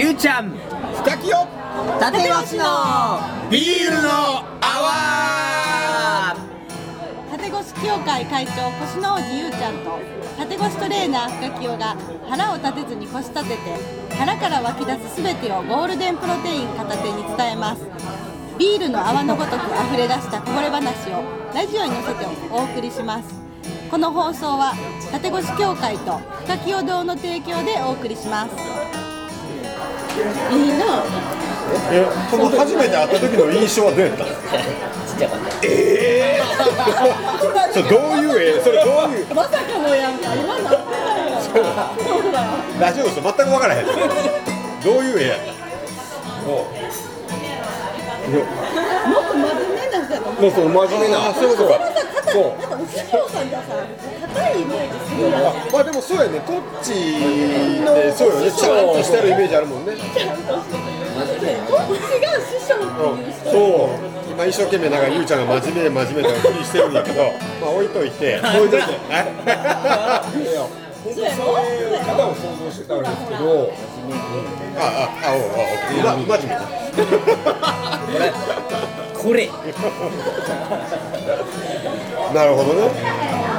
ゆうちゃん。深きよ立越の。ビールの泡。立越協会会長腰の王子ゆうちゃんと立越トレーナー深清が腹を立てずに腰立てて腹から湧き出すすべてをゴールデンプロテイン片手に伝えます。ビールの泡のごとく溢れ出したこぼれ話をラジオに乗せてお送りします。この放送は立越協会と深清堂の提供でお送りしますいいな。えその初めて会った時の印象はどうやった？ちっちゃかった。ええそれどういう絵？それどういう？まさかのやんか今なってないそうだよ。ラジオです全く分からへん。どういう絵や？もっと真面目な人やと思う。もうそう真面目な。あそういうことか。それさ硬いなんさんじゃさイメージするやんあまあでもそうやね。トッチってそうよね。ちゃんとしてるイメージあるもんね。ちゃんと。しててこっちが師匠っていう人。そう。今一生懸命なんかゆうちゃんが真面目真面目なふりしてるんだけどまあ置いといて。置いといて。そうやろ方を想像してたんですけど。あああおうおうま真面目ね これ。なるほどね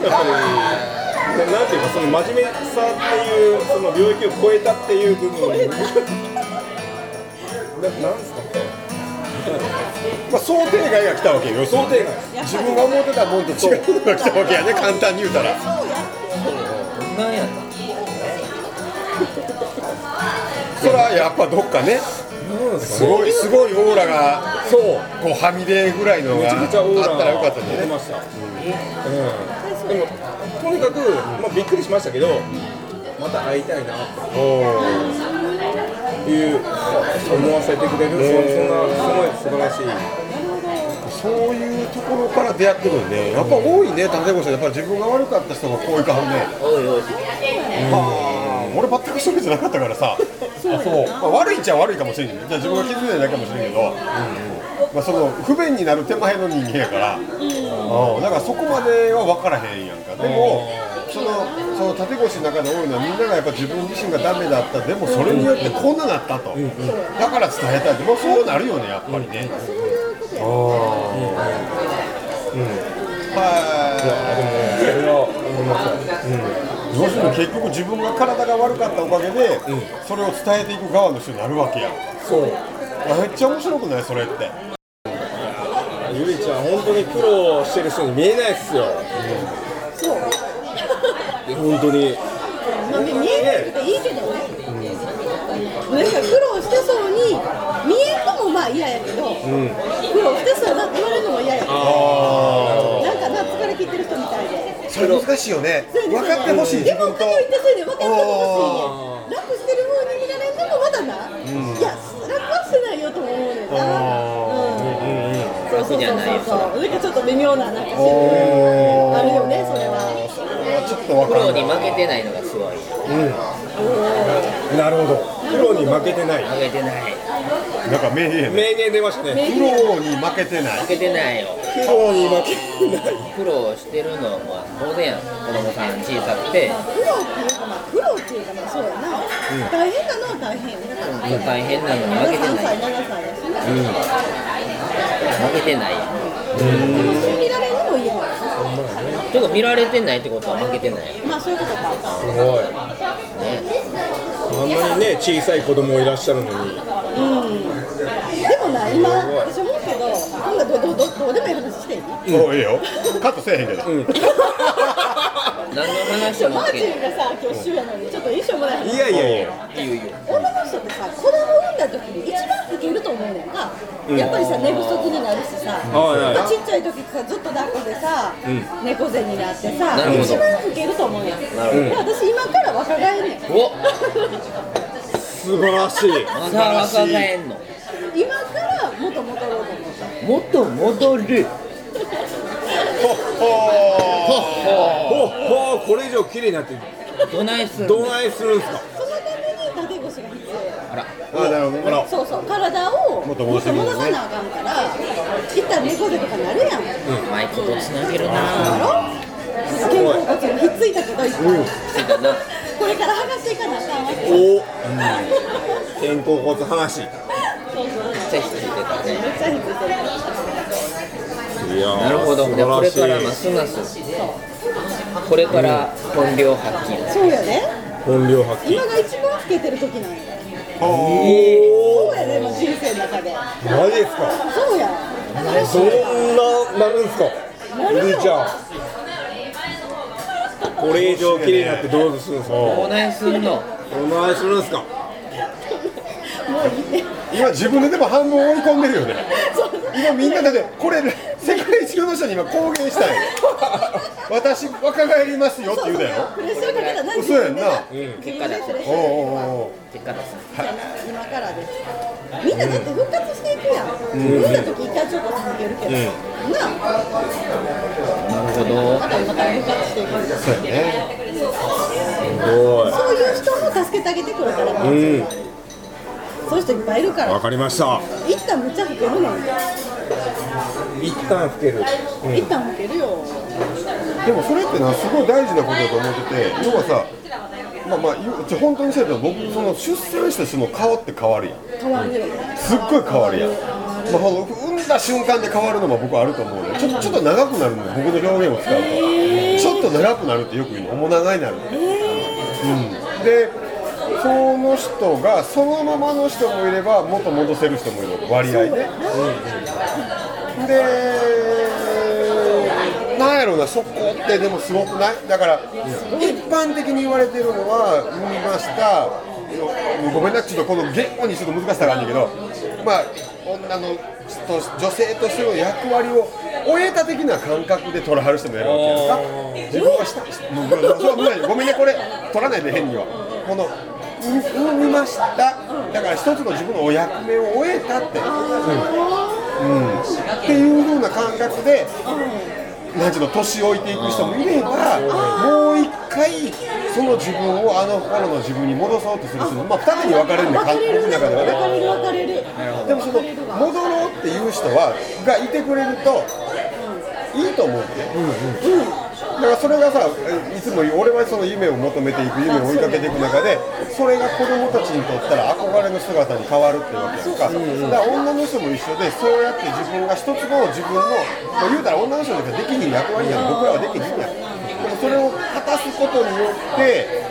ぱりななんていうかその真面目さっていうその領域を超えたっていう部分ななんですかまあ想定外が来たわけよ。想定外自分が思ってたもんと違うのが来たわけやね簡単に言うたら。なんやっそれはやっぱどっかねすごいすごいオーラがそう。こうはみ出ぐらいのがめちゃくちゃオーラあったらよかったんだよね。出ました、うんでもとにかく、まあ、びっくりしましたけどまた会いたいなと。いう思わせてくれる、そそんなすごい素晴らしい。そういうところから出会ってくるね。やっぱ多いね。立越さんやっぱり自分が悪かった人がこういう顔ね。たおいおい。はあ俺全くそうじゃなかったからさ。あそう、まあ、悪いっちゃ悪いかもしれんけどじゃあ自分が気づいてないかもしれんけど、まあ、その不便になる手前の人間やから、うん、だからそこまでは分からへんやんか。でもそのその縦越の中で多いのはみんながやっぱ自分自身がダメだった。でもそれによってこんななったと、だから伝えたいって。もうそうなるよねやっぱりね、ああうん。はい。それは思います。よ要するに結局自分が体が悪かったおかげで、それを伝えていく側の人になるわけやん。そう。あめっちゃ面白くない？それって。ゆりちゃん本当に苦労してる人に見えないっすよ。そう。本当に。まあ見えなくていいけどね。なんか苦労してそうに見えんのもまあ嫌やけど苦労してそうやなって言われるのも嫌やけど。なんかな疲れ切ってる人みたいで。それ難しいよね。分かってほしいでも自分と。かといってそれで分かってほしい楽してる風に見られんのもまだな、いや楽はしてないよとも思うねんな。うん。そうそうそうそうそうなんかちょっと微妙ななんかあるよ。ねそれはちょっと分プロに負けてないのがすごいなるほどプロに負けてない。負けてない。なんか名言やね。名言出ましたね。プロに負けてない。負けてないよ。プロに負けてない。苦労してるのは当然やん。子供さん小さくて。苦労っていうかまあ苦労っていうかまあそうやな、大変なのは大変よだから大変なのに負けて3歳ない7歳やしな、負けてない。でもそう見られるのも嫌やちょっと見られてないってことは負けてない。まあそういうことか。すごいあんなにね小さい子供いらっしゃるのに。でもな今私思うけど今度どどどどうでもいい話していい？おいいよ。カットせえへんけど、何の話もマー OK チンがさ今日週やのにちょっと衣装もらえへんいやいやいや。いいよいいよ女の人ってさ子供産んだ時に一番老けると思うねんか、やっぱりさ寝不足になるしさ、はいはいまあちっちゃい時さずっと抱っこでさ、猫背になってさなるほど。一番老けると思うねん。なるほど。で私今から若返んねんお素晴らしい。まだ若返んの。今から元戻ろうと思った。もっと戻るほほこれ以上綺麗になって。どないすんの？どないするんですか？そのために縦腰が必要。やあら。あなるほそうそう体をもっと戻さなあかんから一旦猫背とかなるやん。マイクとつなげるだなろ？肩甲骨がひっついたけど一旦ついたなこれから剥がしていかなあかん。わけお肩甲骨剥がしそうそうめっちゃ引きついてたねめっちゃ引きついてるいやなるほどじゃこれからますますこれから本領発揮そうやね本領発揮今が一番老けてる時なん。やおそうやね今人生の中でマジですかそうやそん。ななるん。ですかゆりちゃん。これ以上綺麗になってどうするんですか？どないすんの。お前するんすか？もういいね。今自分ででも半分追い込んでるよね。今みんなだってこれ世界中の人に今公言したんや私若返りますよって言うだよ。プレッシャーかけた嘘やんな。結果出すおうおうおうおう。結果出す今からです。みんなだって復活していくやん。無理な時一回ちょっと続けるけど、なあほど。また今から復活していくそうやね。すごそういう人も助けてあげてくるから、いうん。そういう人いっぱいいるから。わかりました。一旦むっちゃ老けるのに一旦老ける。一旦老けるよ。でもそれってなすごい大事なことだと思ってて要はさまあまあ言うちょ本当にそうやけど僕その出産してその顔って変わるやん。変わるよ。すっごい変わるやん、まあ、ほの産んだ瞬間で変わるのも僕はあると思うねちょちょっと長くなるのよ僕の表現を使うと、ちょっと長くなるってよく言うの面長になる、うん、でその人がそのままの人もいればもっと戻せる人もいる割合ね、でなんやろうなそこってでもすごくない？だから一般的に言われてるのは産みました。ごめんなちょっとこの言語にちょっと難しさがあるんだけどまあ女のと女性としての役割を終えた的な感覚で取らはる人もいるわけやんか。自分はしたごめんねこれ取らないで変には。この産みました。だから一つの自分のお役目を終えたって、うん。っていう風な感覚で、なんていうの年老いていく人もいれば、もう一回その自分をあの頃の自分に戻そうとする人も、まあ、二手に分かれるんで、分かれる。僕の中ではね。分かれるでもその戻ろうっていう人はがいてくれるといいと思うね、だからそれがさいつも俺はその夢を求めていく夢を追いかけていく中でそれが子供たちにとったら憧れの姿に変わるってわけやんか、だから女の人も一緒でそうやって自分が一つの自分の、まあ、言うたら女の人なんかできひん役割やん僕らはできひんやん。でもそれを果たすことによって、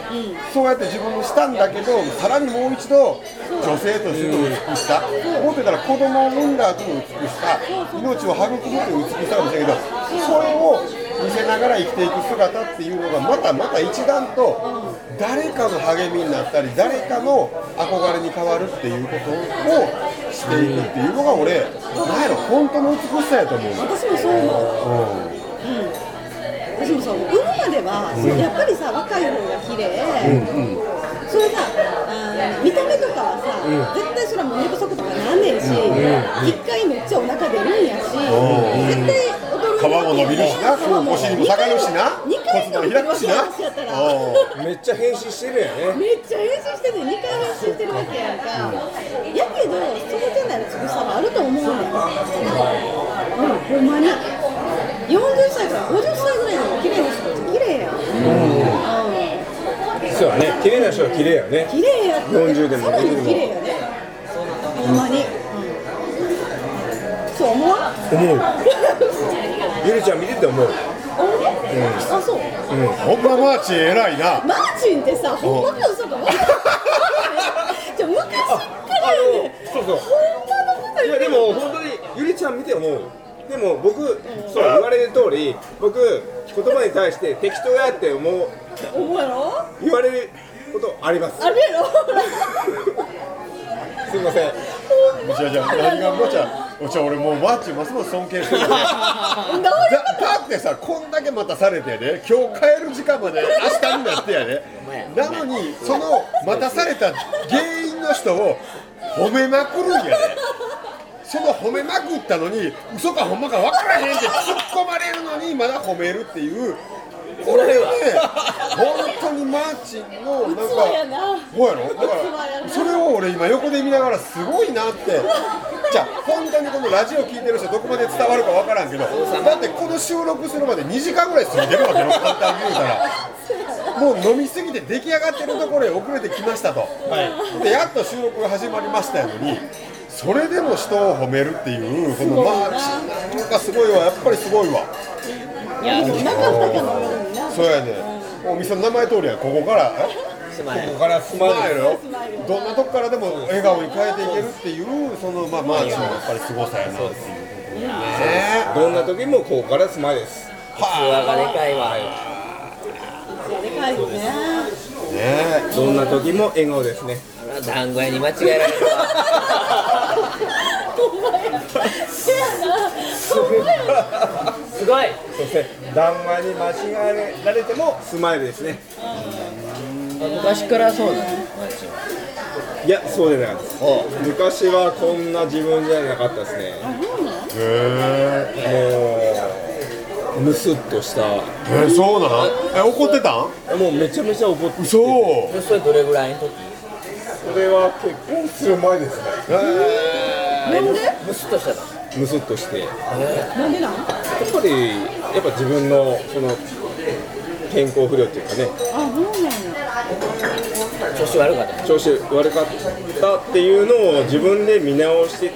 そうやって自分もしたんだけどさらにもう一度女性としての美しさ思ってたら子供を産んだ後の美しさ命を育むという美しさかもしれないけどそれを見せながら生きていく姿っていうのがまたまた一段と誰かの励みになったり誰かの憧れに変わるっていうことをしていくっていうのが俺なんやろ本当の美しさやと思うの。私もそう思う。私もそう産むまでは、やっぱりさ若い方が綺麗、それさ見た目とかはさ、絶対それはもう寝不足とかなんねんし一、回めっちゃお腹出るんやし、絶対伸びるしなそうお尻も下がるしな二回骨盤開くしなめっちゃ変身してるやね。めっちゃ変身してて2回変身してるわけやんか、やけどそこでない美しさもあると思うねん。うん。ほんまに。40歳から50歳ぐらいの綺麗な人って綺麗やん、そうやね。綺麗な人は綺麗やね。綺麗やって。40でもさらに綺麗やね。ほんまに、うん、そう思わん？思う ゆりちゃん見てて思う。あそう？ほんまマーチ偉いな。マーチンってさほんまか嘘か分かんない。じゃあ昔からやねん。そうそう。ほんまのこといやでも本当にゆりちゃん見て思う。でも僕そう言われる通り僕言葉に対して適当やって思う。思うやろ？言われることあります。あるやろ？すみません。じゃあじゃあ何がもうちゃん？お茶俺もうマーチますます尊敬してる。ねだだってさこんだけ待たされてね今日帰る時間まで明日になってやねなのにその待たされた原因の人を褒めまくるんやねその褒めまくったのに嘘かほんまか分からへんって突っ込まれるのにまだ褒めるっていう。これね本当にマーチンのなんかそうやろ？だからそれを俺今横で見ながらすごいなってじゃあ本当にこのラジオ聞いてる人どこまで伝わるか分からんけどだってこの収録するまで2時間ぐらい過ぎてるわけよ簡単に言うたら。もう飲みすぎて出来上がってるところへ遅れてきましたと、でやっと収録が始まりましたやのにそれでも人を褒めるっていうこのまあなんかすごいわ。やっぱりすごいわ。いやなかったかのようになそうやね。お店の名前通りや。ここからえすまないここからススマイル。マイル。よどんなとこからでも笑顔に変えていけるっていうそのまあマーチのやっぱりすごさやなっていうね。どんな時もここからスマイルです。器がでかいわでかいよねねどんな時も笑顔ですね。団子屋に間違えられるわ すごい。そして談話に間違えられてもスマイルですね昔からそうなのマーチはいやそうでなかったです。お昔はこんな自分じゃなかったですね。へもうムスッとした。ええそうなんえ怒ってたん？もうめちゃめちゃ怒って嘘。それどれぐらいの時？それは結婚する前ですね。なんで？ムスッとしたの？ムスッとして。やっなんでなんぱりやっぱ自分のその健康不良っていうかね。あそうなんや調子悪かった。調子悪かったっていうのを自分で見直して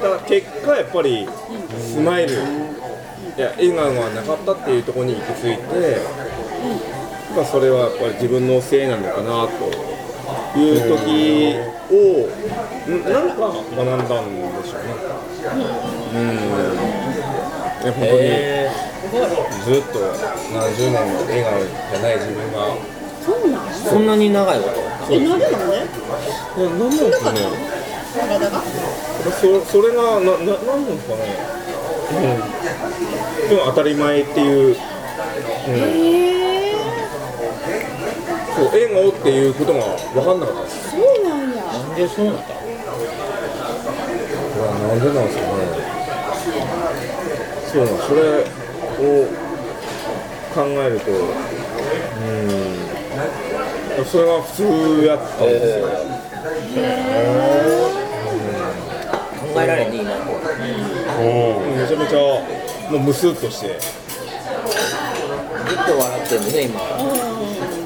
た結果やっぱりスマイル。いや笑顔がなかったっていうところに行き着いて、まあ、それはやっぱり自分のせいなのかなという時をんなんか学んだんでしょうね。うん。いや本当にへずっと何十年も笑顔じゃない自分がそうなんなに長いこと？えなんでなんでななんなんですかね体が？そそれがなななんなんですかね、うん、でも当たり前っていう、うん、へえそう笑顔っていうことが分かんなかったです。そうなんや。なんでそうなった？これはなんでなんですかね？そうなんそれを考えるとうんそれが普通やったんですよ、考えられんね今めちゃめちゃもうムスッとして。ずっと笑ってるのね今。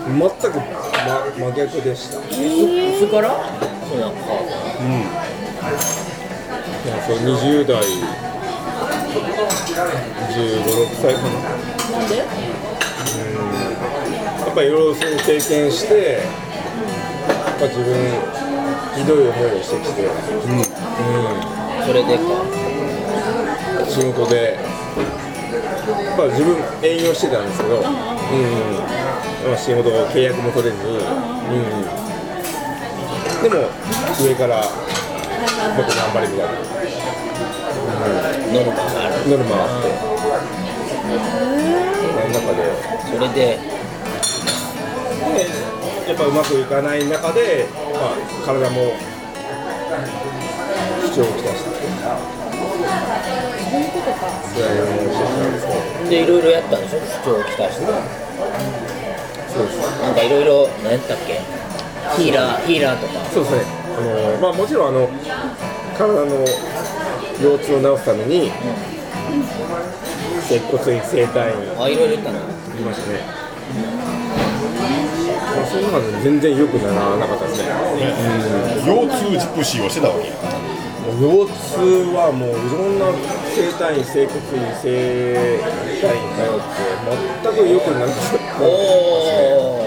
全く、ま、真逆でした。いつからそうなん。かいやそう20代15、6歳かな。なんで？ぱりいろいろそういう経験してやっぱ自分ひどい思いをしてきて、うそれでか？ん、仕事で。やっぱ自分営業してたんですけど、うんまあ仕事契約も取れず、うん、でも上からもっと頑張れみたいな。ノルマがある。ノルマがあって。その中で。それででやっぱうまくいかない中で、まあ、体も不調をきたしてそういうことか。ですけどでいろいろやったんでしょ？不調をきたしてそうですなんかいろいろ何やったっけ？ヒーラーヒーラーとか。そうですねあの、まあ、もちろんあの体の腰痛を治すために接骨院整体院あいろいろ言ったの？行きましたね。まあその中で全然良くならなかったですね、腰痛ジプシーをしてたわけや。もう腰痛はもういろんな整体院整骨院整体院通って全く良くならなかったおお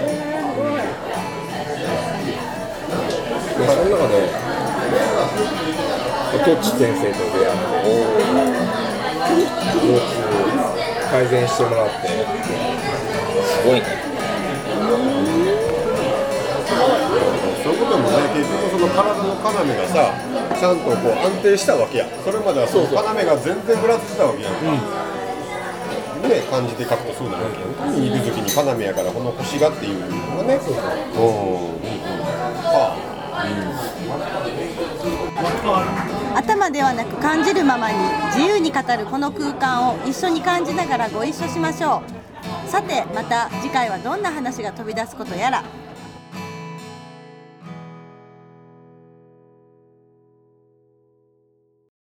でその中でトッチ先生と出会って腰痛改善してもらってすごいね結局その体の要がさちゃんとこう安定したわけや。それまではその要が全然ぶらついてたわけやんか、ね感じて書くとそうなわけやん。肉付きに要やからこの腰がっていうのがねうんうんうん。は頭ではなく感じるままに自由に語るこの空間を一緒に感じながらご一緒しましょう。さてまた次回はどんな話が飛び出すことやら